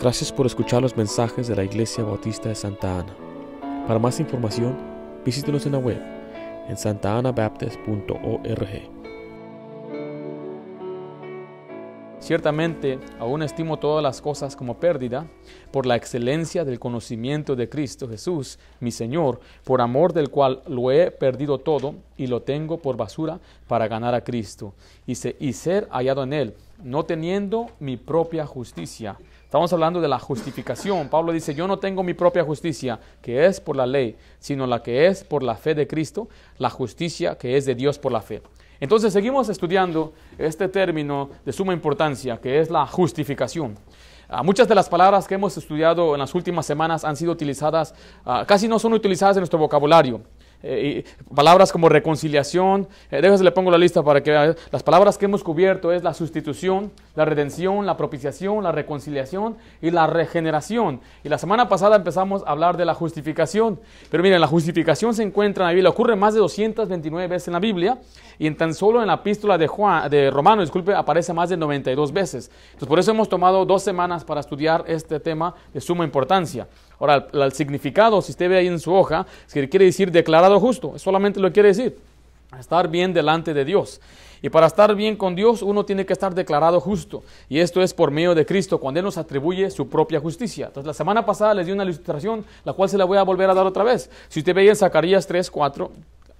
Gracias por escuchar los mensajes de la Iglesia Bautista de Santa Ana. Para más información, visítenos en la web en santaanabaptist.org. Ciertamente, aún estimo todas las cosas como pérdida por la excelencia del conocimiento de Cristo Jesús, mi Señor, por amor del cual lo he perdido todo y lo tengo por basura para ganar a Cristo y, y ser hallado en Él, no teniendo mi propia justicia. Estamos hablando de la justificación. Pablo dice, yo no tengo mi propia justicia, que es por la ley, sino la que es por la fe de Cristo, la justicia que es de Dios por la fe. Entonces seguimos estudiando este término de suma importancia, que es la justificación. Ah, muchas de las palabras que hemos estudiado en las últimas semanas han sido utilizadas, ah, casi no son utilizadas en nuestro vocabulario. Eh, palabras como reconciliación, eh, déjame le pongo la lista para que vean, las palabras que hemos cubierto es la sustitución, la redención, la propiciación, la reconciliación y la regeneración. Y la semana pasada empezamos a hablar de la justificación, pero miren, la justificación se encuentra en la Biblia, ocurre más de 229 veces en la Biblia y en tan solo en la epístola de, Juan, de Romano, disculpe, aparece más de 92 veces. Entonces por eso hemos tomado dos semanas para estudiar este tema de suma importancia. Ahora, el, significado, si usted ve ahí en su hoja, quiere decir declarado justo, solamente lo quiere decir, estar bien delante de Dios. Y para estar bien con Dios uno tiene que estar declarado justo. Y esto es por medio de Cristo, cuando Él nos atribuye su propia justicia. Entonces la semana pasada les di una ilustración, la cual se la voy a volver a dar otra vez. Si usted ve en Zacarías 3, 4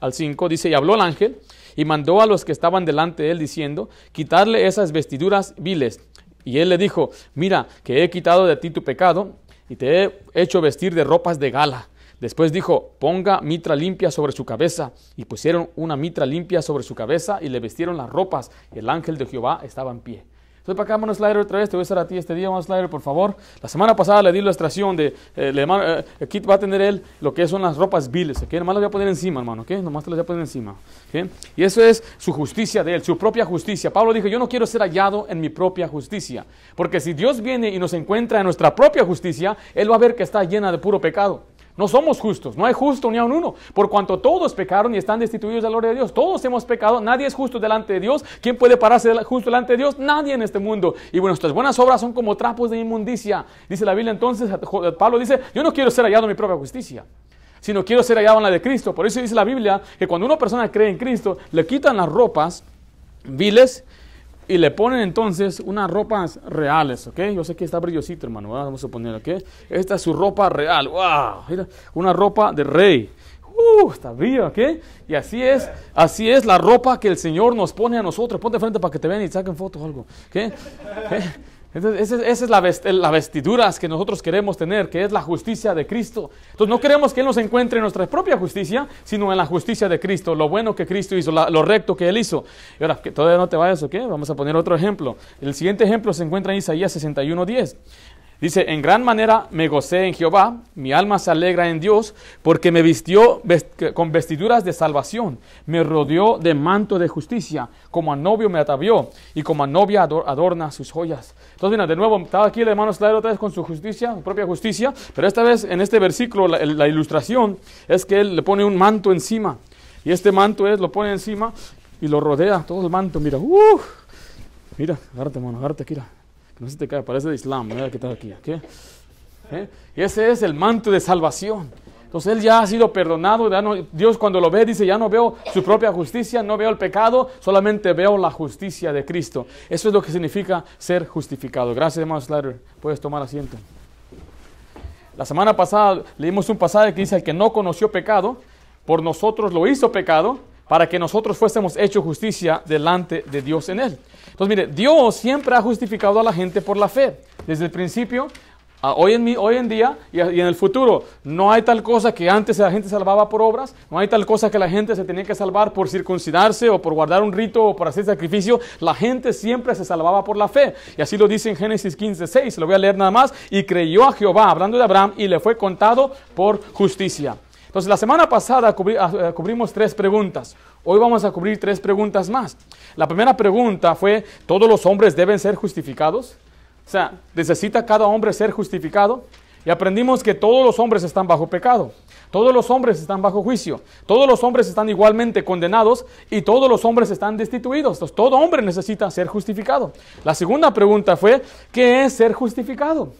al 5, dice, y habló el ángel y mandó a los que estaban delante de él diciendo, quitarle esas vestiduras viles. Y él le dijo, mira, que he quitado de ti tu pecado y te he hecho vestir de ropas de gala. Después dijo, ponga mitra limpia sobre su cabeza. Y pusieron una mitra limpia sobre su cabeza y le vestieron las ropas. Y el ángel de Jehová estaba en pie. Entonces, para acá, Manos Slider, otra vez, te voy a estar a ti este día, Manos Slider, por favor. La semana pasada le di la ilustración de, eh, le, eh, va a tener él lo que son las ropas viles, ¿ok? Nomás las voy a poner encima, hermano, ¿ok? Nomás te las voy a poner encima, ¿ok? Y eso es su justicia de él, su propia justicia. Pablo dijo, yo no quiero ser hallado en mi propia justicia, porque si Dios viene y nos encuentra en nuestra propia justicia, él va a ver que está llena de puro pecado. No somos justos, no hay justo ni aun uno, por cuanto todos pecaron y están destituidos de la gloria de Dios. Todos hemos pecado, nadie es justo delante de Dios. ¿Quién puede pararse justo delante de Dios? Nadie en este mundo. Y nuestras buenas obras son como trapos de inmundicia. Dice la Biblia entonces, Pablo dice, yo no quiero ser hallado en mi propia justicia sino quiero ser hallado en la de Cristo. Por eso dice la Biblia que cuando una persona cree en Cristo, le quitan las ropas viles y le ponen entonces unas ropas reales, ¿ok? Yo sé que está brillosito, hermano, vamos a poner, ¿ok? Esta es su ropa real, wow, mira, una ropa de rey. Uh, está bien, ¿ok? Y así es, así es la ropa que el Señor nos pone a nosotros. Ponte frente para que te vean y saquen fotos o algo, ¿ok? Entonces, esa, es la, vestidura que nosotros queremos tener, que es la justicia de Cristo. Entonces, no queremos que Él nos encuentre en nuestra propia justicia, sino en la justicia de Cristo, lo bueno que Cristo hizo, lo recto que Él hizo. Y ahora, que todavía no te vayas, ¿ok? Vamos a poner otro ejemplo. El siguiente ejemplo se encuentra en Isaías 61.10. Dice, en gran manera me gocé en Jehová, mi alma se alegra en Dios, porque me vistió con vestiduras de salvación, me rodeó de manto de justicia, como a novio me atavió, y como a novia adorna sus joyas. Entonces, mira, de nuevo, estaba aquí el hermano Slayer otra vez con su justicia, su propia justicia, pero esta vez en este versículo la, ilustración es que él le pone un manto encima, y este manto es, lo pone encima y lo rodea, todo el manto, mira, uh, mira, agárrate, hermano, agárrate, mira no se te cae, parece de Islam, mira que está aquí. ¿Eh? Y ese es el manto de salvación. Entonces él ya ha sido perdonado. Dios cuando lo ve dice, ya no veo su propia justicia, no veo el pecado, solamente veo la justicia de Cristo. Eso es lo que significa ser justificado. Gracias, hermano Slater. Puedes tomar asiento. La semana pasada leímos un pasaje que dice, el que no conoció pecado, por nosotros lo hizo pecado, para que nosotros fuésemos hecho justicia delante de Dios en él. Entonces, mire, Dios siempre ha justificado a la gente por la fe. Desde el principio, hoy, en, hoy en día y, en el futuro, no hay tal cosa que antes la gente salvaba por obras, no hay tal cosa que la gente se tenía que salvar por circuncidarse o por guardar un rito o por hacer sacrificio. La gente siempre se salvaba por la fe. Y así lo dice en Génesis 15, 6, lo voy a leer nada más. Y creyó a Jehová, hablando de Abraham, y le fue contado por justicia. Entonces, la semana pasada ah, eh, cubrimos tres preguntas. Hoy vamos a cubrir tres preguntas más. La primera pregunta fue, ¿todos los hombres deben ser justificados? O sea, ¿necesita cada hombre ser justificado? Y aprendimos que todos los hombres están bajo pecado. Todos los hombres están bajo juicio. Todos los hombres están igualmente condenados y todos los hombres están destituidos. Entonces, todo hombre necesita ser justificado. La segunda pregunta fue, ¿qué es ser justificado?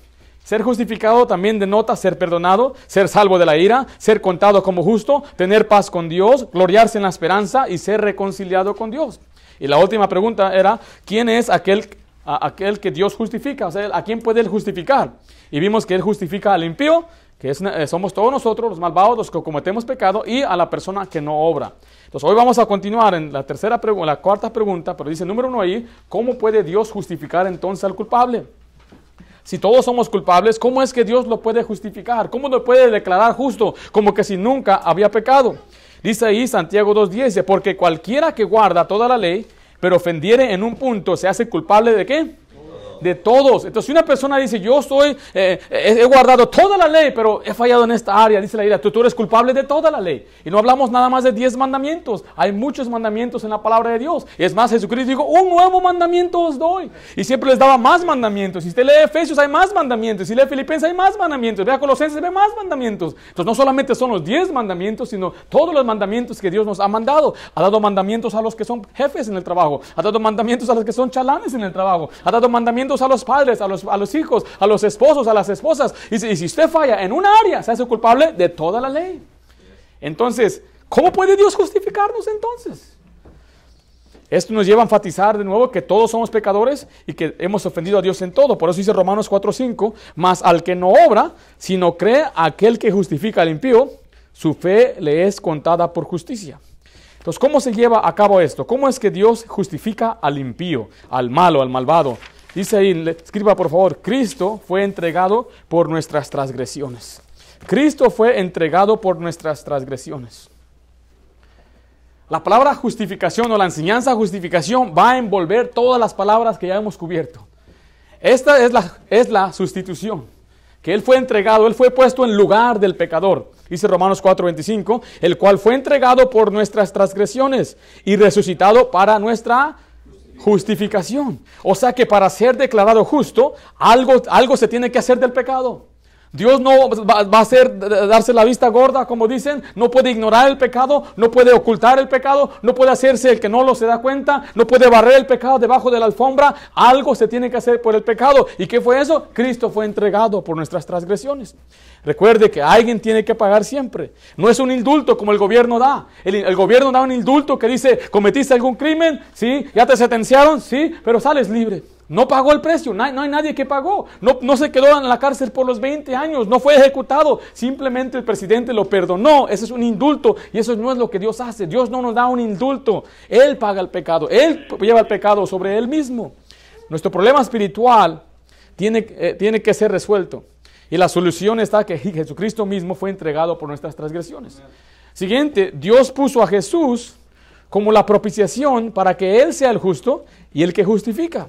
Ser justificado también denota ser perdonado, ser salvo de la ira, ser contado como justo, tener paz con Dios, gloriarse en la esperanza y ser reconciliado con Dios. Y la última pregunta era, ¿quién es aquel, aquel que Dios justifica? O sea, ¿a quién puede Él justificar? Y vimos que Él justifica al impío, que eh, somos todos nosotros, los malvados, los que cometemos pecado, y a la persona que no obra. Entonces, hoy vamos a continuar en la tercera la cuarta pregunta, pero dice número uno ahí, ¿cómo puede Dios justificar entonces al culpable? Si todos somos culpables, ¿cómo es que Dios lo puede justificar? ¿Cómo lo puede declarar justo? Como que si nunca había pecado. Dice ahí Santiago 2.10, porque cualquiera que guarda toda la ley, pero ofendiere en un punto, se hace culpable de qué? De todos. Entonces, si una persona dice, yo soy, eh, he guardado toda la ley, pero he fallado en esta área, dice la Biblia, tú, tú, eres culpable de toda la ley. Y no hablamos nada más de diez mandamientos. Hay muchos mandamientos en la palabra de Dios. Y es más, Jesucristo dijo, un nuevo mandamiento os doy. Y siempre les daba más mandamientos. Si usted lee Efesios, hay más mandamientos. Si lee Filipenses, hay más mandamientos. Vea Colosenses, ve más mandamientos. Entonces, no solamente son los diez mandamientos, sino todos los mandamientos que Dios nos ha mandado. Ha dado mandamientos a los que son jefes en el trabajo. Ha dado mandamientos a los que son chalanes en el trabajo. Ha dado mandamientos a los padres, a los, hijos, a los esposos, a las esposas. Y si, usted falla en una área, se hace culpable de toda la ley. Entonces, ¿cómo puede Dios justificarnos entonces? Esto nos lleva a enfatizar de nuevo que todos somos pecadores y que hemos ofendido a Dios en todo. Por eso dice Romanos 4:5, más al que no obra, sino cree aquel que justifica al impío, su fe le es contada por justicia. Entonces, ¿cómo se lleva a cabo esto? ¿Cómo es que Dios justifica al impío, al malo, al malvado? Dice ahí, escriba por favor, Cristo fue entregado por nuestras transgresiones. Cristo fue entregado por nuestras transgresiones. La palabra justificación o la enseñanza justificación va a envolver todas las palabras que ya hemos cubierto. Esta es la, es la sustitución, que Él fue entregado, Él fue puesto en lugar del pecador. Dice Romanos 4:25, el cual fue entregado por nuestras transgresiones y resucitado para nuestra justificación. O sea que para ser declarado justo, algo, algo se tiene que hacer del pecado. Dios no va, a hacer darse la vista gorda, como dicen, no puede ignorar el pecado, no puede ocultar el pecado, no puede hacerse el que no lo se da cuenta, no puede barrer el pecado debajo de la alfombra, algo se tiene que hacer por el pecado. ¿Y qué fue eso? Cristo fue entregado por nuestras transgresiones. Recuerde que alguien tiene que pagar siempre. No es un indulto como el gobierno da. El, gobierno da un indulto que dice, cometiste algún crimen, sí, ya te sentenciaron, sí, pero sales libre. No pagó el precio, no hay, nadie que pagó. No, no, se quedó en la cárcel por los 20 años, no fue ejecutado. Simplemente el presidente lo perdonó. Ese es un indulto y eso no es lo que Dios hace. Dios no nos da un indulto. Él paga el pecado, Él lleva el pecado sobre Él mismo. Nuestro problema espiritual tiene, eh, tiene que ser resuelto. Y la solución está que Jesucristo mismo fue entregado por nuestras transgresiones. Siguiente, Dios puso a Jesús como la propiciación para que Él sea el justo y el que justifica.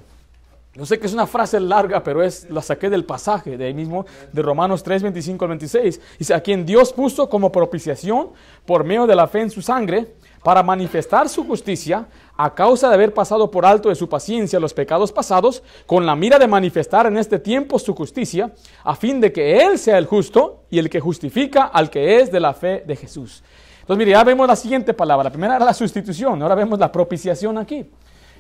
Yo sé que es una frase larga, pero es, la saqué del pasaje, de ahí mismo, de Romanos 3, 25 al 26. Dice, a quien Dios puso como propiciación por medio de la fe en su sangre, para manifestar su justicia, a causa de haber pasado por alto de su paciencia los pecados pasados, con la mira de manifestar en este tiempo su justicia, a fin de que Él sea el justo y el que justifica al que es de la fe de Jesús. Entonces, mire, ya vemos la siguiente palabra. La primera era la sustitución, ahora vemos la propiciación aquí.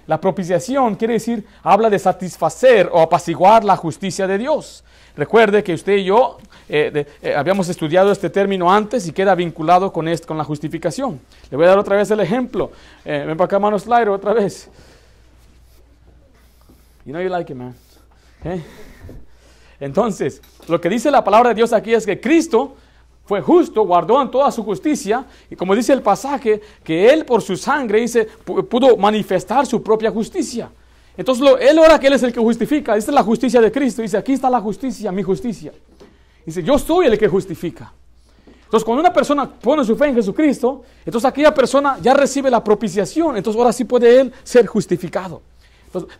La propiciación quiere decir, habla de satisfacer o apaciguar la justicia de Dios. Recuerde que usted y yo eh, eh, habíamos estudiado este término antes y queda vinculado con, con la justificación. Le voy a dar otra vez el ejemplo. Eh, ven para acá, mano Slider, otra vez. You know you like it, man. Entonces, lo que dice la palabra de Dios aquí es que Cristo fue justo, guardó en toda su justicia, y como dice el pasaje, que Él por su sangre dice, pudo manifestar su propia justicia. Entonces lo, Él ora que Él es el que justifica, esta es la justicia de Cristo, dice, aquí está la justicia, mi justicia. Dice, yo soy el que justifica. Entonces, cuando una persona pone su fe en Jesucristo, entonces aquella persona ya recibe la propiciación, entonces ahora sí puede Él ser justificado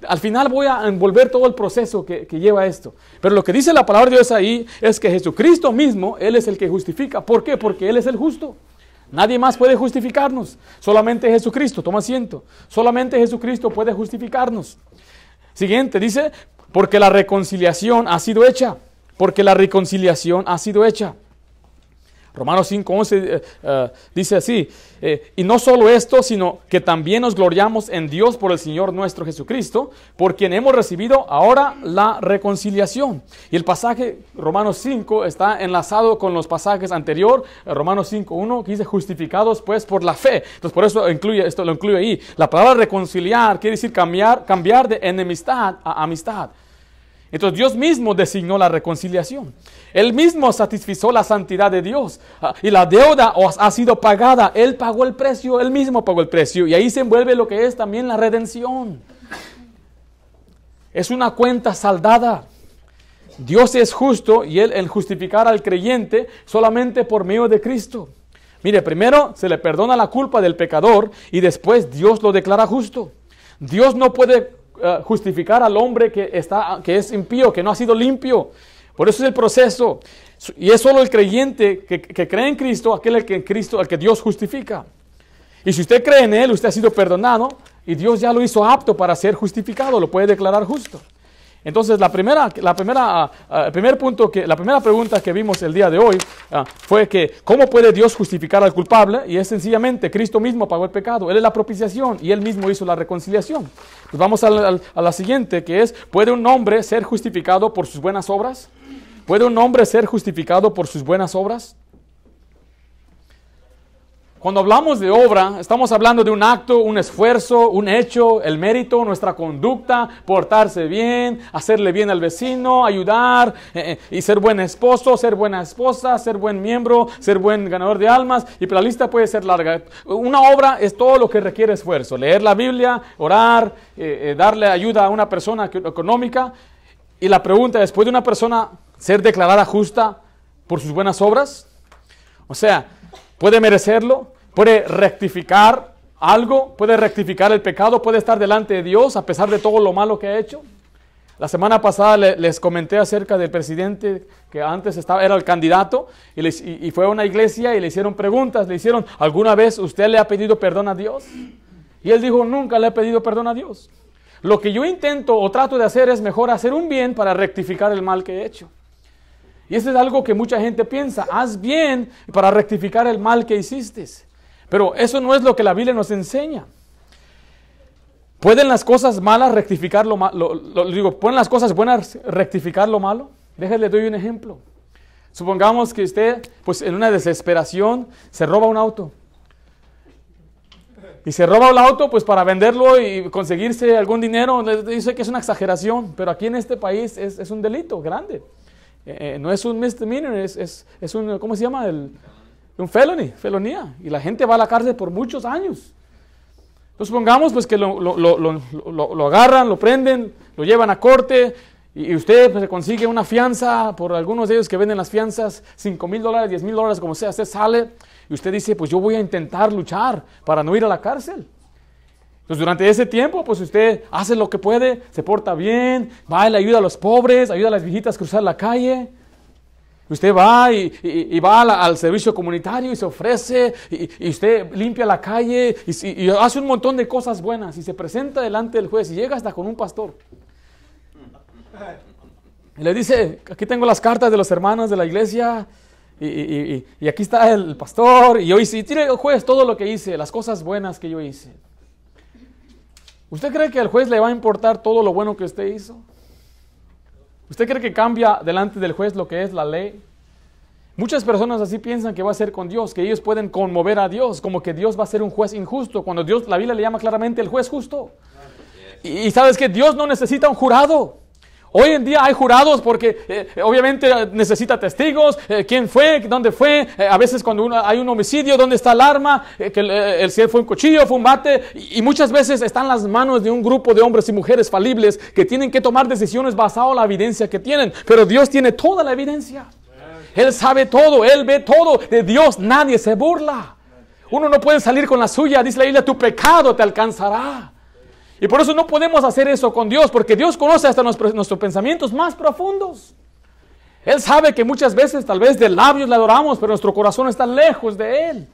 al final voy a envolver todo el proceso que, lleva esto. Pero lo que dice la palabra de Dios ahí es que Jesucristo mismo, Él es el que justifica. ¿Por qué? Porque Él es el justo. Nadie más puede justificarnos. Solamente Jesucristo. Toma asiento. Solamente Jesucristo puede justificarnos. Siguiente, dice, porque la reconciliación ha sido hecha. Porque la reconciliación ha sido hecha. Romanos 5.11 eh, eh, dice así, eh, y no solo esto, sino que también nos gloriamos en Dios por el Señor nuestro Jesucristo, por quien hemos recibido ahora la reconciliación. Y el pasaje Romanos 5 está enlazado con los pasajes anterior, Romanos 5.1, que dice justificados pues por la fe. Entonces por eso incluye, esto lo incluye ahí. La palabra reconciliar quiere decir cambiar, cambiar de enemistad a amistad. Entonces Dios mismo designó la reconciliación. Él mismo satisfizo la santidad de Dios. Ah, y la deuda ha sido pagada. Él pagó el precio, él mismo pagó el precio. Y ahí se envuelve lo que es también la redención. Es una cuenta saldada. Dios es justo y Él en justificar al creyente solamente por medio de Cristo. Mire, primero se le perdona la culpa del pecador y después Dios lo declara justo. Dios no puede eh, justificar al hombre que, está, que es impío, que no ha sido limpio. Por eso es el proceso. Y es solo el creyente que, cree en Cristo, aquel el que Cristo, al que Dios justifica. Y si usted cree en Él, usted ha sido perdonado y Dios ya lo hizo apto para ser justificado, lo puede declarar justo. Entonces, la primera, la primera, ah, ah, primer punto que, la primera pregunta que vimos el día de hoy ah, fue que ¿cómo puede Dios justificar al culpable? Y es sencillamente Cristo mismo pagó el pecado, Él es la propiciación y Él mismo hizo la reconciliación. Pues vamos a la siguiente, que es ¿puede un hombre ser justificado por sus buenas obras? ¿Puede un hombre ser justificado por sus buenas obras? Cuando hablamos de obra, estamos hablando de un acto, un esfuerzo, un hecho, el mérito, nuestra conducta, portarse bien, hacerle bien al vecino, ayudar eh, eh, y ser buen esposo, ser buena esposa, ser buen miembro, ser buen ganador de almas. Y la lista puede ser larga. Una obra es todo lo que requiere esfuerzo. Leer la Biblia, orar, eh, darle ayuda a una persona económica. Y la pregunta es, ¿puede una persona ser declarada justa por sus buenas obras? O sea, puede merecerlo, puede rectificar algo, puede rectificar el pecado, puede estar delante de Dios a pesar de todo lo malo que ha hecho. La semana pasada les comenté acerca del presidente que antes estaba, era el candidato y, fue a una iglesia y le hicieron preguntas, le hicieron, ¿alguna vez usted le ha pedido perdón a Dios? Y él dijo, nunca le he pedido perdón a Dios. Lo que yo intento o trato de hacer es mejor hacer un bien para rectificar el mal que he hecho. Y eso es algo que mucha gente piensa, haz bien para rectificar el mal que hiciste. Pero eso no es lo que la Biblia nos enseña. ¿Pueden las cosas malas rectificar lo malo? digo, ¿pueden las cosas buenas rectificar lo malo? Déjenle doy un ejemplo. Supongamos que usted, pues en una desesperación, se roba un auto. Y se roba el auto, pues para venderlo y conseguirse algún dinero. Dice que es una exageración, pero aquí en este país es un delito grande. Eh, eh, no es un misdemeanor, es, es, es, un, ¿cómo se llama? El, un felony, felonía. Y la gente va a la cárcel por muchos años. Entonces supongamos pues que lo, lo, lo, lo, agarran, lo prenden, lo llevan a corte y usted pues, consigue una fianza por algunos de ellos que venden las fianzas, 5 mil dólares, 10 mil dólares, como sea, usted sale y usted dice, pues yo voy a intentar luchar para no ir a la cárcel. Entonces, durante ese tiempo, pues usted hace lo que puede, se porta bien, va y le ayuda a los pobres, ayuda a las viejitas a cruzar la calle. Usted va y, va al, servicio comunitario y se ofrece, y, usted limpia la calle y, hace un montón de cosas buenas y se presenta delante del juez y llega hasta con un pastor. Y le dice, aquí tengo las cartas de los hermanos de la iglesia y, aquí está el pastor y yo hice, y el juez todo lo que hice, las cosas buenas que yo hice. ¿Usted cree que al juez le va a importar todo lo bueno que usted hizo? ¿Usted cree que cambia delante del juez lo que es la ley? Muchas personas así piensan que va a ser con Dios, que ellos pueden conmover a Dios, como que Dios va a ser un juez injusto, cuando Dios, la Biblia le llama claramente el juez justo. Y, y sabes que Dios no necesita un jurado. Hoy en día hay jurados porque eh, obviamente necesita testigos, eh, quién fue, dónde fue, eh, a veces cuando hay un homicidio, dónde está el arma, que el, si fue un cuchillo, fue un bate, y, muchas veces están las manos de un grupo de hombres y mujeres falibles que tienen que tomar decisiones basadas en la evidencia que tienen, pero Dios tiene toda la evidencia. Él sabe todo, Él ve todo, de Dios nadie se burla. Uno no puede salir con la suya, dice la Biblia, tu pecado te alcanzará. Y por eso no podemos hacer eso con Dios, porque Dios conoce hasta nuestros, pensamientos más profundos. Él sabe que muchas veces tal vez de labios le adoramos, pero nuestro corazón está lejos de Él.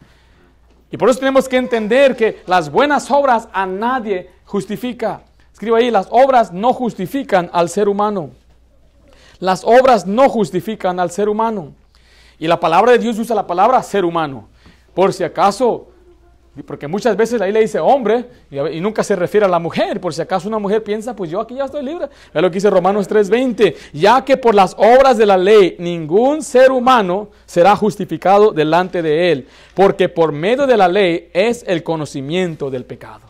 Y por eso tenemos que entender que las buenas obras a nadie justifica. Escribo ahí, las obras no justifican al ser humano. Las obras no justifican al ser humano. Y la palabra de Dios usa la palabra ser humano. Por si acaso porque muchas veces ahí le dice hombre y, nunca se refiere a la mujer. Por si acaso una mujer piensa, pues yo aquí ya estoy libre. Es lo que dice Romanos 3:20. Ya que por las obras de la ley ningún ser humano será justificado delante de él. Porque por medio de la ley es el conocimiento del pecado.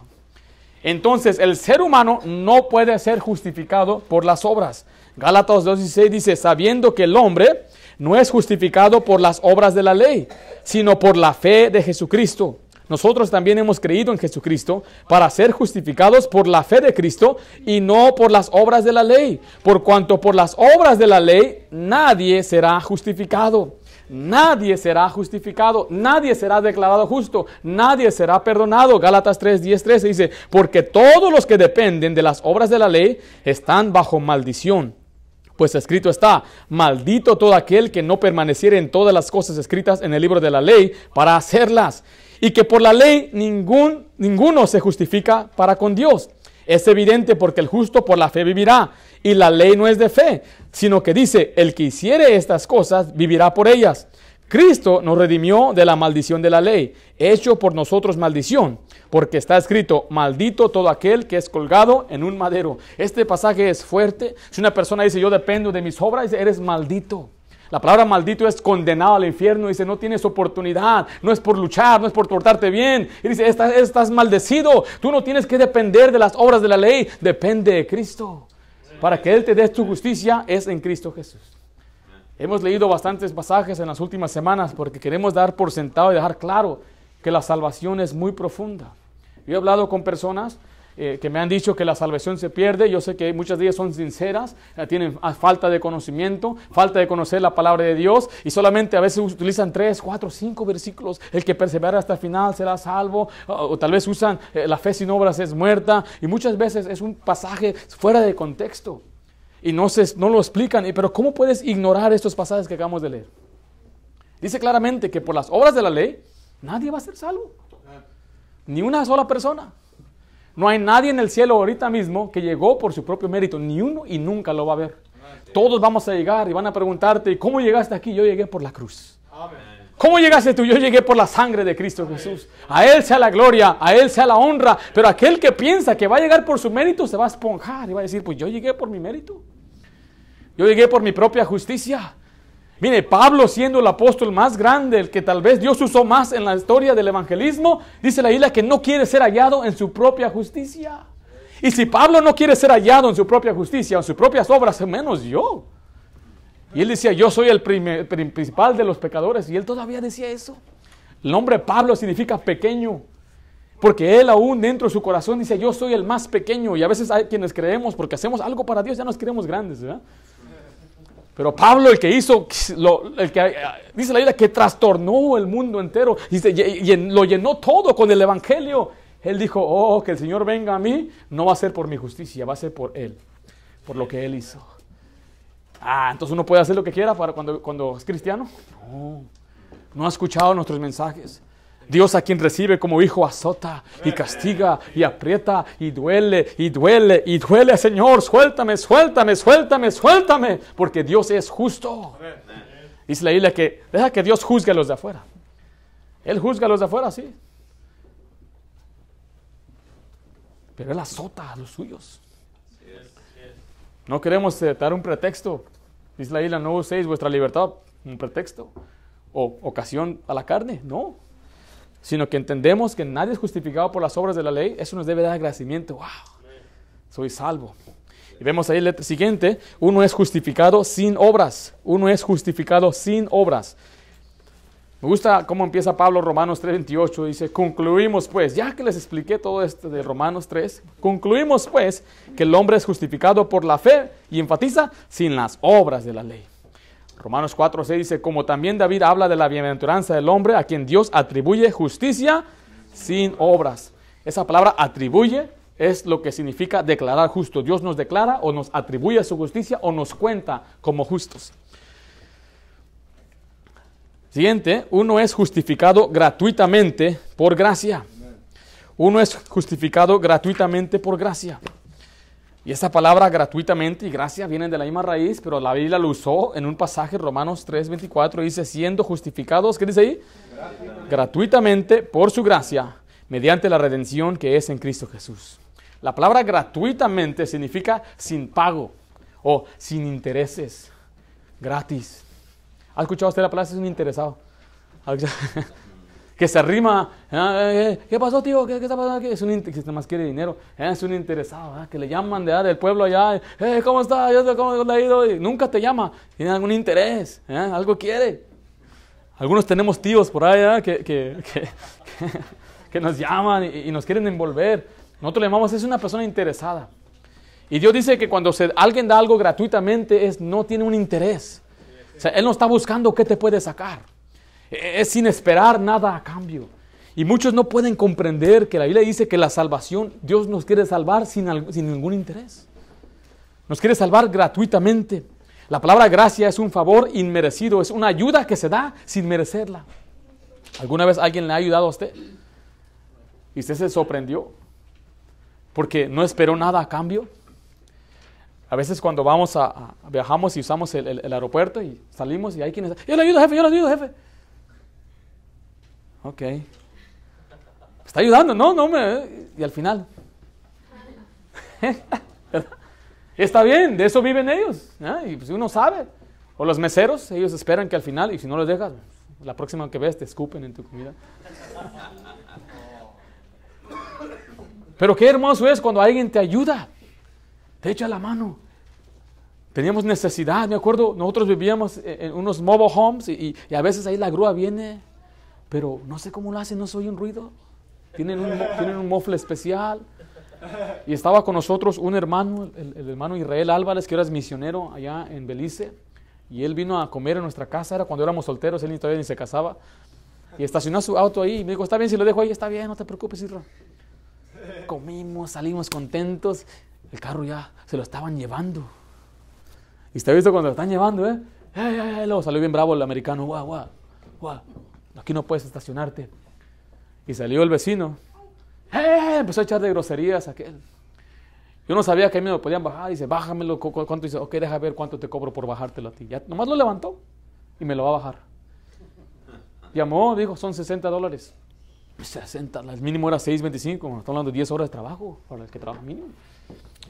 Entonces el ser humano no puede ser justificado por las obras. Gálatas 2:16 dice, sabiendo que el hombre no es justificado por las obras de la ley, sino por la fe de Jesucristo. Nosotros también hemos creído en Jesucristo para ser justificados por la fe de Cristo y no por las obras de la ley. Por cuanto por las obras de la ley nadie será justificado. Nadie será justificado, nadie será declarado justo, nadie será perdonado. Gálatas 3, 10, 13 dice, porque todos los que dependen de las obras de la ley están bajo maldición. Pues escrito está, maldito todo aquel que no permaneciera en todas las cosas escritas en el libro de la ley para hacerlas y que por la ley ningún, ninguno se justifica para con Dios. Es evidente porque el justo por la fe vivirá. Y la ley no es de fe, sino que dice, el que hiciere estas cosas vivirá por ellas. Cristo nos redimió de la maldición de la ley, hecho por nosotros maldición, porque está escrito, maldito todo aquel que es colgado en un madero. Este pasaje es fuerte. Si una persona dice, yo dependo de mis obras, eres maldito. La palabra maldito es condenado al infierno. Dice, no tienes oportunidad. No es por luchar, no es por portarte bien. Y dice, estás, estás maldecido. Tú no tienes que depender de las obras de la ley. Depende de Cristo. Para que Él te dé tu justicia es en Cristo Jesús. Hemos leído bastantes pasajes en las últimas semanas porque queremos dar por sentado y dejar claro que la salvación es muy profunda. Yo he hablado con personas eh, que me han dicho que la salvación se pierde. Yo sé que muchas de ellas son sinceras, eh, tienen falta de conocimiento, falta de conocer la palabra de Dios y solamente a veces utilizan tres, cuatro, cinco versículos. El que persevera hasta el final será salvo. O, tal vez usan eh, la fe sin obras es muerta. Y muchas veces es un pasaje fuera de contexto. Y no, se, no lo explican. Pero ¿cómo puedes ignorar estos pasajes que acabamos de leer? Dice claramente que por las obras de la ley nadie va a ser salvo. Ni una sola persona. No hay nadie en el cielo ahorita mismo que llegó por su propio mérito, ni uno y nunca lo va a ver. Todos vamos a llegar y van a preguntarte, ¿cómo llegaste aquí? Yo llegué por la cruz. ¿Cómo llegaste tú? Yo llegué por la sangre de Cristo Jesús. A Él sea la gloria, a Él sea la honra. Pero aquel que piensa que va a llegar por su mérito se va a esponjar y va a decir, pues yo llegué por mi mérito. Yo llegué por mi propia justicia. Mire, Pablo siendo el apóstol más grande, el que tal vez Dios usó más en la historia del evangelismo, dice la isla que no quiere ser hallado en su propia justicia. Y si Pablo no quiere ser hallado en su propia justicia, en sus propias obras, menos yo. Y él decía, yo soy el principal de los pecadores. Y él todavía decía eso. El nombre Pablo significa pequeño. Porque él aún dentro de su corazón dice, yo soy el más pequeño. Y a veces hay quienes creemos, porque hacemos algo para Dios, ya nos creemos grandes. ¿verdad? Pero Pablo, el que hizo, el que, dice la Biblia, que trastornó el mundo entero, y lo llenó todo con el Evangelio. Él dijo, oh, que el Señor venga a mí, no va a ser por mi justicia, va a ser por Él, por lo que Él hizo. Ah, entonces uno puede hacer lo que quiera cuando, cuando es cristiano. No, no ha escuchado nuestros mensajes. Dios a quien recibe como hijo azota y castiga y aprieta y duele y duele y duele, Señor, suéltame, suéltame, suéltame, suéltame, porque Dios es justo. Dice la Biblia que deja que Dios juzgue a los de afuera. Él juzga a los de afuera, sí. Pero Él azota a los suyos. No queremos eh, dar un pretexto. Dice la Biblia, no uséis vuestra libertad, un pretexto o ocasión a la carne. No, sino que entendemos que nadie es justificado por las obras de la ley, eso nos debe dar agradecimiento. ¡Wow! Soy salvo. Y vemos ahí el siguiente, uno es justificado sin obras, uno es justificado sin obras. Me gusta cómo empieza Pablo Romanos 3:28, dice, concluimos pues, ya que les expliqué todo esto de Romanos 3, concluimos pues que el hombre es justificado por la fe y enfatiza sin las obras de la ley. Romanos 4, 6 dice, como también David habla de la bienaventuranza del hombre a quien Dios atribuye justicia sin obras. Esa palabra atribuye es lo que significa declarar justo. Dios nos declara o nos atribuye su justicia o nos cuenta como justos. Siguiente, uno es justificado gratuitamente por gracia. Uno es justificado gratuitamente por gracia. Y esa palabra gratuitamente y gracia vienen de la misma raíz, pero la Biblia lo usó en un pasaje, Romanos 3:24, dice, siendo justificados, ¿qué dice ahí? Gratuitamente por su gracia, mediante la redención que es en Cristo Jesús. La palabra gratuitamente significa sin pago o sin intereses, gratis. ¿Ha escuchado usted la palabra sin interesado? Que se arrima, ah, eh, eh, ¿qué pasó tío? ¿Qué, está pasando? Es un que más quiere dinero, eh, es un interesado, que le llaman de, del pueblo allá, ¿cómo está? ¿Cómo le ha ido? Nunca te llama, tiene algún interés, algo quiere. Algunos tenemos tíos por ahí que, que, que, nos llaman y, nos quieren envolver. Nosotros le llamamos, es una persona interesada. Y Dios dice que cuando alguien da algo gratuitamente, es, no tiene un interés. O sea, Él no está buscando qué te puede sacar. Es sin esperar nada a cambio. Y muchos no pueden comprender que la Biblia dice que la salvación, Dios nos quiere salvar sin, sin ningún interés. Nos quiere salvar gratuitamente. La palabra gracia es un favor inmerecido, es una ayuda que se da sin merecerla. ¿Alguna vez alguien le ha ayudado a usted? Y usted se sorprendió porque no esperó nada a cambio. A veces cuando vamos a, viajamos y usamos el, aeropuerto y salimos y hay quienes, yo le ayudo jefe, yo le ayudo jefe. Ok. Está ayudando, no, no me. Y al final. Está bien, de eso viven ellos. Y pues uno sabe. O los meseros, ellos esperan que al final, y si no los dejas, la próxima que ves te escupen en tu comida. Pero qué hermoso es cuando alguien te ayuda, te echa la mano. Teníamos necesidad, me acuerdo, nosotros vivíamos en unos mobile homes y a veces ahí la grúa viene pero no sé cómo lo hacen, no se oye un ruido. Tienen un, tienen un mofle especial. Y estaba con nosotros un hermano, el, hermano Israel Álvarez, que era misionero allá en Belice. Y él vino a comer en nuestra casa, era cuando éramos solteros, él todavía ni se casaba. Y estacionó su auto ahí me dijo, está bien si lo dejo ahí, está bien, no te preocupes, Israel. Comimos, salimos contentos. El carro ya se lo estaban llevando. Y está visto cuando lo están llevando, ¿eh? Luego salió bien bravo el americano, guau, guau, guau aquí no puedes estacionarte. Y salió el vecino, ¡eh! empezó a echar de groserías aquel. Yo no sabía que a mí me podían bajar. Dice, bájamelo. ¿Cuánto? Dice, ok, deja ver cuánto te cobro por bajártelo a ti. Ya, nomás lo levantó y me lo va a bajar. Llamó, dijo, son 60 dólares. 60, el mínimo era 6.25. Estamos hablando de 10 horas de trabajo para el que trabaja mínimo.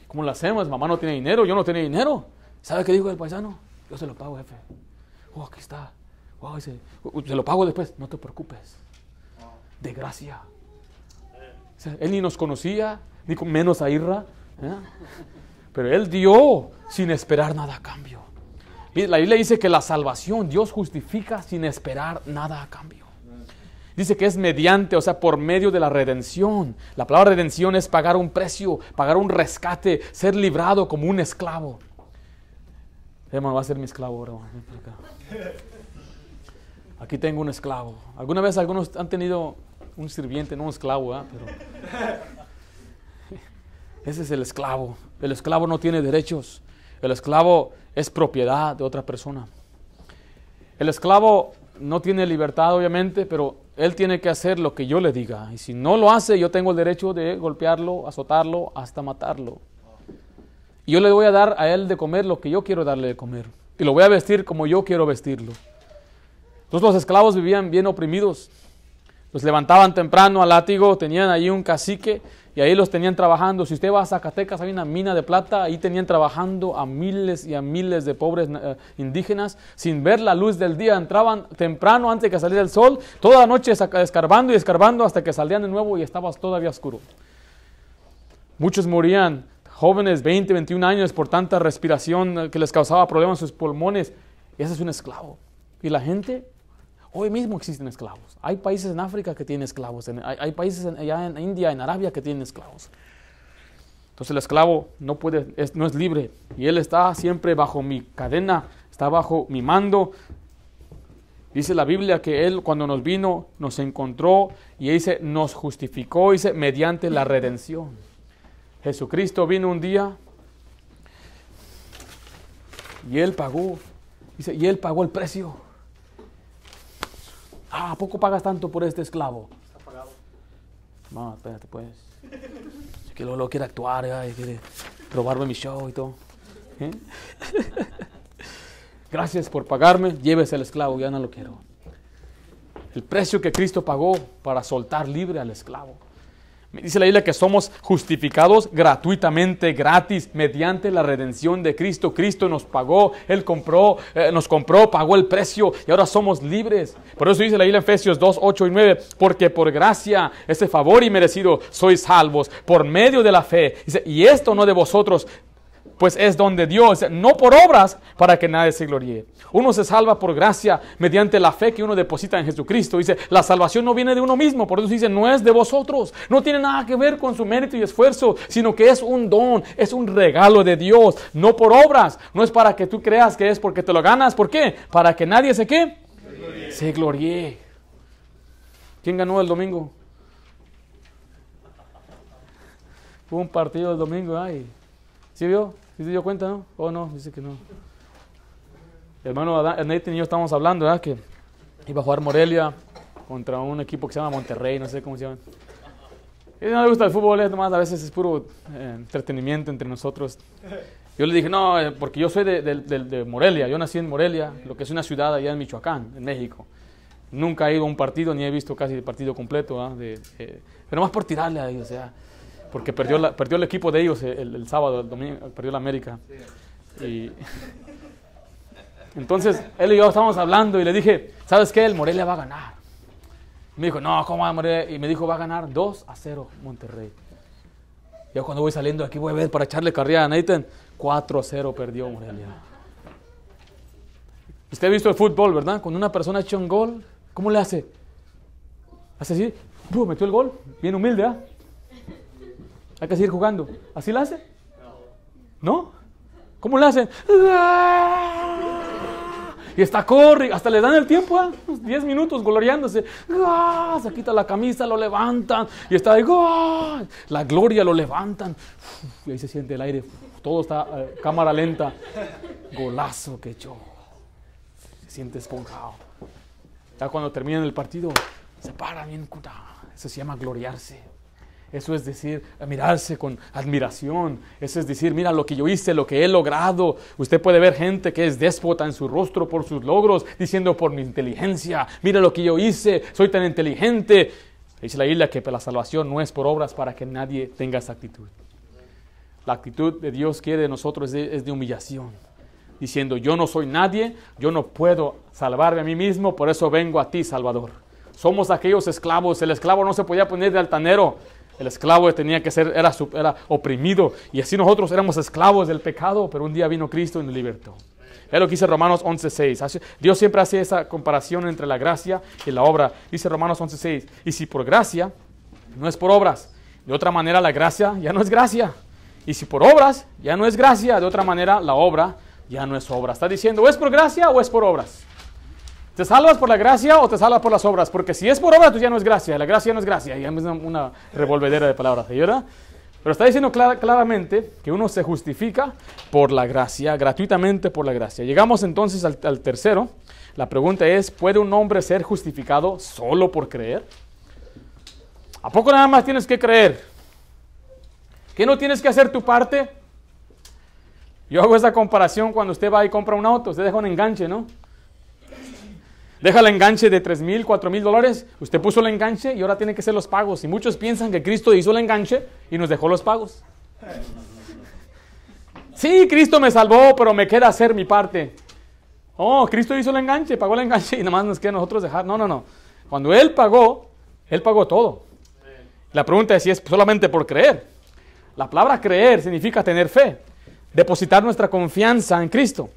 ¿Cómo lo hacemos? Mamá no tiene dinero, yo no tengo dinero. ¿Sabe qué dijo el paisano? Yo se lo pago, jefe. Oh, aquí está se lo pago después. No te preocupes. De gracia. él ni nos conocía, ni con menos a Irra. ¿eh? Pero él dio sin esperar nada a cambio. La Biblia dice que la salvación Dios justifica sin esperar nada a cambio. Dice que es mediante, o sea, por medio de la redención. La palabra redención es pagar un precio, pagar un rescate, ser librado como un esclavo. Hermano, va a ser mi esclavo ahora. Aquí tengo un esclavo. ¿Alguna vez algunos han tenido un sirviente, no un esclavo, pero ese es el esclavo. El esclavo no tiene derechos. El esclavo es propiedad de otra persona. El esclavo no tiene libertad, obviamente, pero él tiene que hacer lo que yo le diga. Y si no lo hace, yo tengo el derecho de golpearlo, azotarlo, hasta matarlo. Y yo le voy a dar a él de comer lo que yo quiero darle de comer. Y lo voy a vestir como yo quiero vestirlo. Entonces los esclavos vivían bien oprimidos. Los levantaban temprano al látigo, tenían ahí un cacique y ahí los tenían trabajando. Si usted va a Zacatecas, hay una mina de plata, ahí tenían trabajando a miles y a miles de pobres eh, indígenas sin ver la luz del día. Entraban temprano antes de que saliera el sol, toda la noche escarbando y escarbando hasta que salían de nuevo y estaba todavía oscuro. Muchos morían, jóvenes, 20, 21 años, por tanta respiración eh, que les causaba problemas en sus pulmones. Ese es un esclavo. Y la gente Hoy mismo existen esclavos. Hay países en África que tienen esclavos. hay, países allá en India, en Arabia que tienen esclavos. Entonces el esclavo no, puede, no es libre. Y él está siempre bajo mi cadena, está bajo mi mando. Dice la Biblia que Él cuando nos vino, nos encontró y dice, nos justificó, dice, mediante la redención. Jesucristo vino un día y Él pagó, dice, y Él pagó el precio. Ah, ¿a poco pagas tanto por este esclavo? Está pagado. No, espérate pues. Es que luego, quiere actuar, quiere, robarme mi show y todo. ¿eh? Gracias por pagarme, llévese al esclavo, ya no lo quiero. El precio que Cristo pagó para soltar libre al esclavo. Dice la Biblia que somos justificados gratuitamente, gratis, mediante la redención de Cristo. Cristo nos pagó, Él compró, eh, nos compró, pagó el precio y ahora somos libres. Por eso dice la Biblia en Efesios 2, 8 y 9, porque por gracia, ese favor y merecido, sois salvos por medio de la fe. Dice, y esto no de vosotros, pues es donde Dios, no por obras para que nadie se gloríe. Uno se salva por gracia mediante la fe que uno deposita en Jesucristo. Dice, la salvación no viene de uno mismo, por eso dice, no es de vosotros. No tiene nada que ver con su mérito y esfuerzo, sino que es un don, es un regalo de Dios, no por obras. No es para que tú creas que es porque te lo ganas. ¿Por qué? Para que nadie se qué? Se gloríe. ¿Quién ganó el domingo? Hubo un partido el domingo, ay. ¿Sí vio? ¿Sí se dio cuenta, no? ¿O no? Dice que no. hermano Nathan y yo estábamos hablando, ¿verdad? Que iba a jugar Morelia contra un equipo que se llama Monterrey, no sé cómo se llama. Y no le gusta el fútbol, es nomás a veces es puro eh, entretenimiento entre nosotros. Yo le dije, no, eh, porque yo soy de, de, Morelia, yo nací en Morelia, lo que es una ciudad allá en Michoacán, en México. Nunca he ido a un partido, ni he visto casi el partido completo, de, eh, pero más por tirarle ahí, o sea, porque perdió, la, perdió el equipo de ellos el, sábado, el domingo, perdió la América. Y entonces él y yo estábamos hablando y le dije, ¿sabes qué? El Morelia va a ganar. me dijo, no, ¿cómo va a Morelia? Y me dijo, va a ganar 2 a 0 Monterrey. Yo cuando voy saliendo aquí voy a ver para echarle carrera a Nathan, 4 a 0 perdió Morelia. Usted ha visto el fútbol, ¿verdad? Cuando una persona echa un gol, ¿cómo le hace? Hace así, metió el gol, bien humilde, ¿ah? Hay que seguir jugando. ¿Así la hace? ¿No? ¿Cómo la hacen? Y está corre, hasta le dan el tiempo, ¿eh? 10 minutos gloriándose. Se quita la camisa, lo levantan. Y está ahí, la gloria lo levantan. Y ahí se siente el aire. Todo está eh, cámara lenta. Golazo que echó. Se siente esponjado. Ya cuando termina el partido, se para bien. Eso se llama gloriarse. Eso es decir, mirarse con admiración. Eso es decir, mira lo que yo hice, lo que he logrado. Usted puede ver gente que es déspota en su rostro por sus logros, diciendo por mi inteligencia, mira lo que yo hice, soy tan inteligente. Dice la isla que la salvación no es por obras para que nadie tenga esa actitud. La actitud de Dios quiere de nosotros es de humillación diciendo, yo no soy nadie, yo no puedo salvarme a mí mismo, por eso vengo a ti, Salvador. Somos aquellos esclavos, el esclavo no se podía poner de altanero, el esclavo tenía que ser, era, era oprimido. Y así nosotros éramos esclavos del pecado, pero un día vino Cristo y nos libertó. Es lo que dice Romanos 11.6. Dios siempre hace esa comparación entre la gracia y la obra. Dice Romanos 11.6. Y si por gracia, no es por obras. De otra manera, la gracia ya no es gracia. Y si por obras, ya no es gracia. De otra manera, la obra ya no es obra. Está diciendo, ¿o es por gracia o es por obras? ¿Te salvas por la gracia o te salvas por las obras? Porque si es por obra, tú ya no es gracia. La gracia no es gracia. Y es una, revolvedera de palabras, ¿verdad? Pero está diciendo claramente que uno se justifica por la gracia, gratuitamente por la gracia. Llegamos entonces al, al tercero. La pregunta es, ¿puede un hombre ser justificado solo por creer? ¿A poco nada más tienes que creer? ¿Que no tienes que hacer tu parte? Yo hago esa comparación cuando usted va y compra un auto, usted deja un enganche, ¿no? Deja el enganche de 3 mil, 4 mil dólares. Usted puso el enganche y ahora tiene que hacer los pagos. Y muchos piensan que Cristo hizo el enganche y nos dejó los pagos. Sí, Cristo me salvó, pero me queda hacer mi parte. Oh, Cristo hizo el enganche, pagó el enganche y nada más nos queda nosotros dejar. No, no, no. Cuando Él pagó, Él pagó todo. La pregunta es si es solamente por creer. La palabra creer significa tener fe, depositar nuestra confianza en Cristo.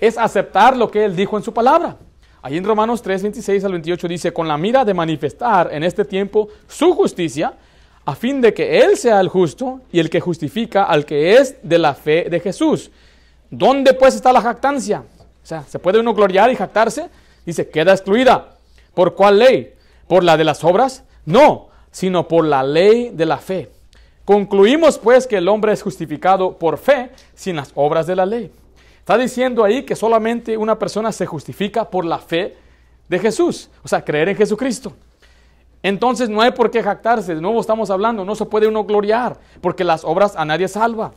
Es aceptar lo que Él dijo en su palabra. Ahí en Romanos 3, 26 al 28 dice, con la mira de manifestar en este tiempo su justicia, a fin de que Él sea el justo y el que justifica al que es de la fe de Jesús. ¿Dónde pues está la jactancia? O sea, ¿se puede uno gloriar y jactarse? Dice, queda excluida. ¿Por cuál ley? ¿Por la de las obras? No, sino por la ley de la fe. Concluimos pues que el hombre es justificado por fe sin las obras de la ley. Está diciendo ahí que solamente una persona se justifica por la fe de Jesús, o sea, creer en Jesucristo. Entonces no hay por qué jactarse, de nuevo estamos hablando, no se puede uno gloriar, porque las obras a nadie salva.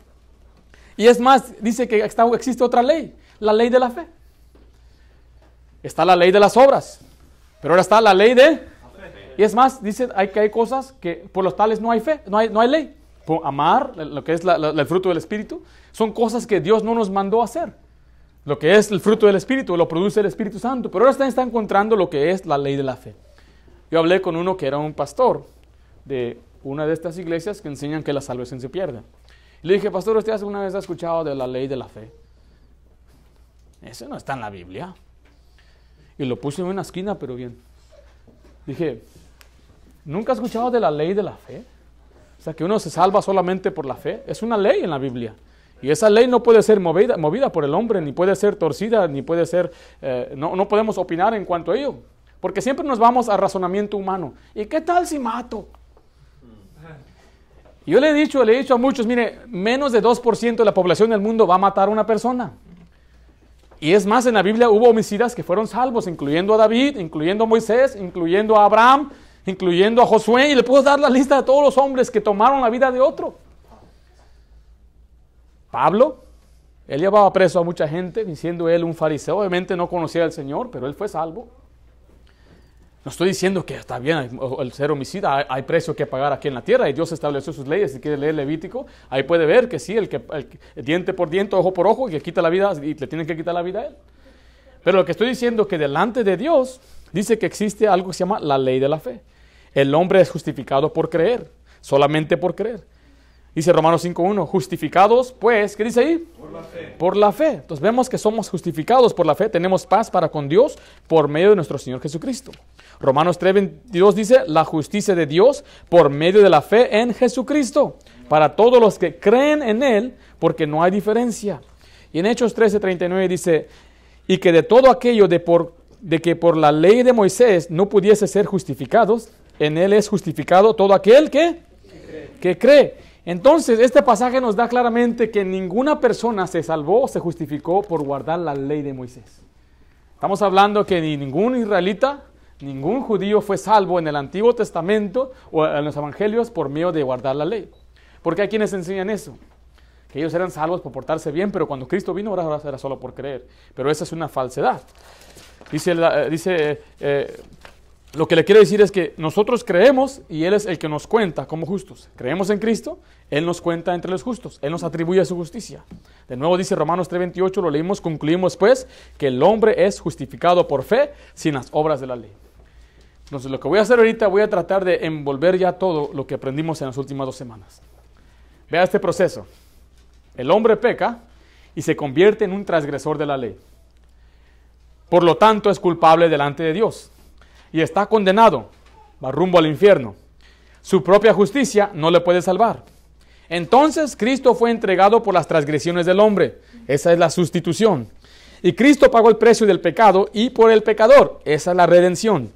Y es más, dice que está- existe otra ley, la ley de la fe. Está la ley de las obras, pero ahora está la ley de... Y es más, dice hay, que hay cosas que por los tales no hay fe, no hay, no hay ley. Amar, lo que es el fruto del Espíritu, son cosas que Dios no nos mandó a hacer. Lo que es el fruto del Espíritu lo produce el Espíritu Santo, pero ahora está, encontrando lo que es la ley de la fe. Yo hablé con uno que era un pastor de una de estas iglesias que enseñan que la salvación se pierde. Le dije, pastor, ¿usted alguna vez ha escuchado de la ley de la fe? Eso no está en la Biblia. Y lo puse en una esquina, pero bien. Dije, ¿nunca has escuchado de la ley de la fe? O sea, que uno se salva solamente por la fe. Es una ley en la Biblia. Y esa ley no puede ser movida, movida por el hombre, ni puede ser torcida, ni puede ser... eh, no, no podemos opinar en cuanto a ello. Porque siempre nos vamos a razonamiento humano. ¿Y qué tal si mato? Yo le he dicho, le he dicho a muchos, mire, menos de 2% de la población del mundo va a matar a una persona. Y es más, en la Biblia hubo homicidas que fueron salvos, incluyendo a David, incluyendo a Moisés, incluyendo a Abraham, incluyendo a Josué, y le puedo dar la lista de todos los hombres que tomaron la vida de otro. Pablo, él llevaba preso a mucha gente, siendo él un fariseo, obviamente no conocía al Señor, pero él fue salvo. No estoy diciendo que está bien el ser homicida, hay, precio que pagar aquí en la tierra y Dios estableció sus leyes. Si quiere leer Levítico, ahí puede ver que sí, el que, el que- diente por diente, ojo por ojo, y que quita la vida y le tienen que quitar la vida a él. Pero lo que estoy diciendo es que delante de Dios dice que existe algo que se llama la ley de la fe. El hombre es justificado por creer, solamente por creer. Dice Romanos 5.1, justificados pues, ¿qué dice ahí? Por la fe. Por la fe. Entonces vemos que somos justificados por la fe, tenemos paz para con Dios por medio de nuestro Señor Jesucristo. Romanos 3.22 dice, la justicia de Dios por medio de la fe en Jesucristo, para todos los que creen en Él, porque no hay diferencia. Y en Hechos 13.39 dice, y que de todo aquello de, por, de que por la ley de Moisés no pudiese ser justificados, en Él es justificado todo aquel que que cree. Entonces, este pasaje nos da claramente que ninguna persona se salvó o se justificó por guardar la ley de Moisés. Estamos hablando que ni ningún israelita, ningún judío fue salvo en el Antiguo Testamento o en los Evangelios por medio de guardar la ley. Porque hay quienes enseñan eso, que ellos eran salvos por portarse bien, pero cuando Cristo vino ahora era solo por creer. Pero esa es una falsedad. Dice, eh, dice eh, lo que le quiero decir es que nosotros creemos y Él es el que nos cuenta como justos. Creemos en Cristo, Él nos cuenta entre los justos, Él nos atribuye su justicia. De nuevo dice Romanos 3:28, lo leímos, concluimos pues que el hombre es justificado por fe sin las obras de la ley. Entonces lo que voy a hacer ahorita, voy a tratar de envolver ya todo lo que aprendimos en las últimas dos semanas. Vea este proceso. El hombre peca y se convierte en un transgresor de la ley. Por lo tanto es culpable delante de Dios y está condenado, va rumbo al infierno. Su propia justicia no le puede salvar. Entonces Cristo fue entregado por las transgresiones del hombre. Esa es la sustitución. Y Cristo pagó el precio del pecado y por el pecador. Esa es la redención.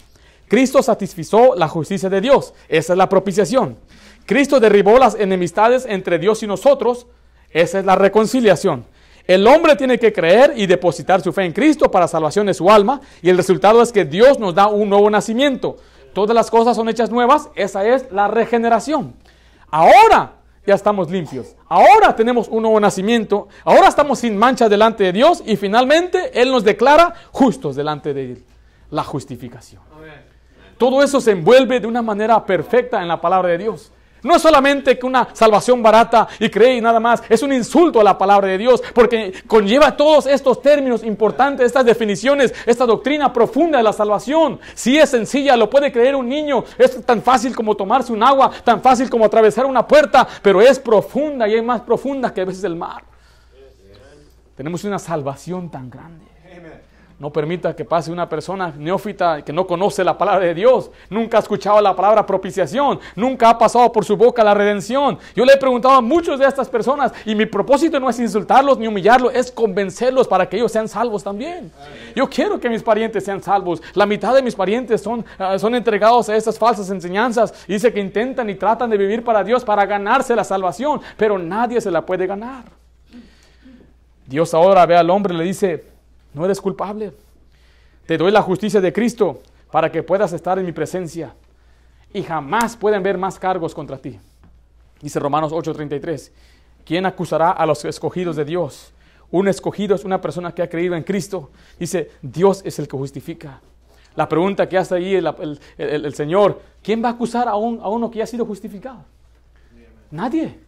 Cristo satisfizo la justicia de Dios. Esa es la propiciación. Cristo derribó las enemistades entre Dios y nosotros. Esa es la reconciliación. El hombre tiene que creer y depositar su fe en Cristo para salvación de su alma y el resultado es que Dios nos da un nuevo nacimiento. Todas las cosas son hechas nuevas, esa es la regeneración. Ahora ya estamos limpios. Ahora tenemos un nuevo nacimiento. Ahora estamos sin mancha delante de Dios y finalmente Él nos declara justos delante de Él. La justificación. Todo eso se envuelve de una manera perfecta en la palabra de Dios. No es solamente que una salvación barata y cree y nada más, es un insulto a la palabra de Dios porque conlleva todos estos términos importantes, estas definiciones, esta doctrina profunda de la salvación. Si es sencilla, lo puede creer un niño, es tan fácil como tomarse un agua, tan fácil como atravesar una puerta, pero es profunda y es más profunda que a veces el mar. Tenemos una salvación tan grande. No permita que pase una persona neófita que no conoce la palabra de Dios, nunca ha escuchado la palabra propiciación, nunca ha pasado por su boca la redención. Yo le he preguntado a muchos de estas personas y mi propósito no es insultarlos ni humillarlos, es convencerlos para que ellos sean salvos también. Yo quiero que mis parientes sean salvos. La mitad de mis parientes son, ah, son entregados a estas falsas enseñanzas. Dice que intentan y tratan de vivir para Dios para ganarse la salvación, pero nadie se la puede ganar. Dios ahora ve al hombre y le dice, no eres culpable. Te doy la justicia de Cristo para que puedas estar en mi presencia. Y jamás pueden ver más cargos contra ti. Dice Romanos 8:33. ¿Quién acusará a los escogidos de Dios? Un escogido es una persona que ha creído en Cristo. Dice, Dios es el que justifica. La pregunta que hace ahí el, Señor, ¿quién va a acusar a, a uno que ya ha sido justificado? Nadie.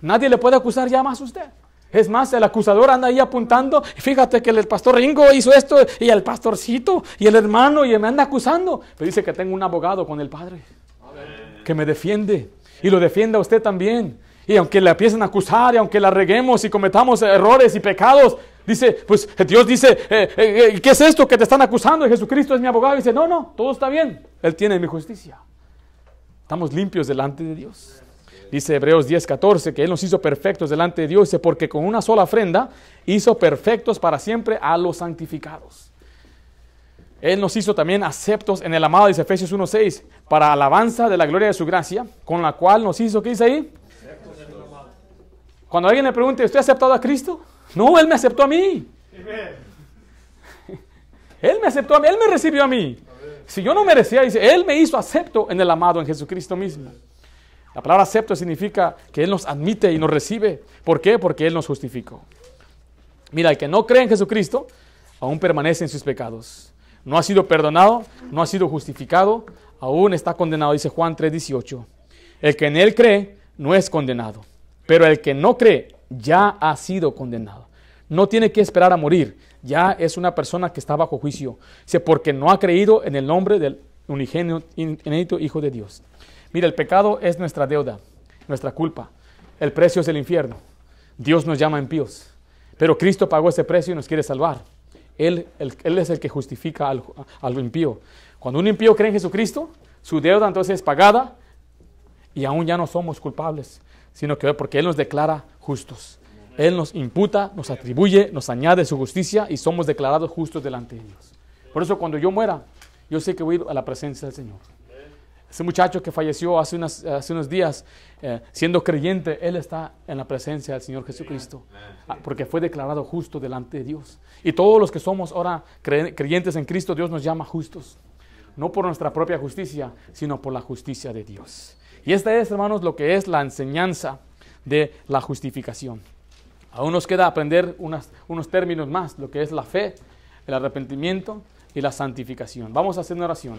Nadie le puede acusar ya más a usted. Es más, el acusador anda ahí apuntando. Fíjate que el pastor Ringo hizo esto y el pastorcito y el hermano y me anda acusando. Pero dice que tengo un abogado con el Padre que me defiende y lo defienda usted también. Y aunque le empiecen a acusar y aunque la reguemos y cometamos errores y pecados, dice, pues Dios dice, eh, eh, eh, ¿qué es esto que te están acusando? Y Jesucristo es mi abogado. Y dice, no, no, todo está bien. Él tiene mi justicia. Estamos limpios delante de Dios. Dice Hebreos 10, 14, que Él nos hizo perfectos delante de Dios. Dice, porque con una sola ofrenda hizo perfectos para siempre a los santificados. Él nos hizo también aceptos en el amado, dice Efesios 1.6, para alabanza de la gloria de su gracia, con la cual nos hizo, ¿qué dice ahí? Cuando alguien le pregunte, ¿usted aceptado a Cristo? No, Él me aceptó a mí. Él me aceptó a mí, Él me recibió a mí. Si yo no merecía, dice, Él me hizo acepto en el amado, en Jesucristo mismo. La palabra acepto significa que Él nos admite y nos recibe. ¿Por qué? Porque Él nos justificó. Mira, el que no cree en Jesucristo, aún permanece en sus pecados. No ha sido perdonado, no ha sido justificado, aún está condenado, dice Juan 3:18. El que en Él cree no es condenado. Pero el que no cree ya ha sido condenado. No tiene que esperar a morir. Ya es una persona que está bajo juicio. Porque no ha creído en el nombre del unigénito Hijo de Dios. Mira, el pecado es nuestra deuda, nuestra culpa. El precio es el infierno. Dios nos llama impíos. Pero Cristo pagó ese precio y nos quiere salvar. Él, él es el que justifica al, al impío. Cuando un impío cree en Jesucristo, su deuda entonces es pagada y aún ya no somos culpables sino que porque Él nos declara justos. Él nos imputa, nos atribuye, nos añade su justicia y somos declarados justos delante de Dios. Por eso cuando yo muera, yo sé que voy a la presencia del Señor. Ese muchacho que falleció hace, hace unos días, eh, siendo creyente, él está en la presencia del Señor Jesucristo, ah, porque fue declarado justo delante de Dios. Y todos los que somos ahora creyentes en Cristo, Dios nos llama justos, no por nuestra propia justicia, sino por la justicia de Dios. Y esta es, hermanos, lo que es la enseñanza de la justificación. Aún nos queda aprender unos términos más, lo que es la fe, el arrepentimiento y la santificación. Vamos a hacer una oración.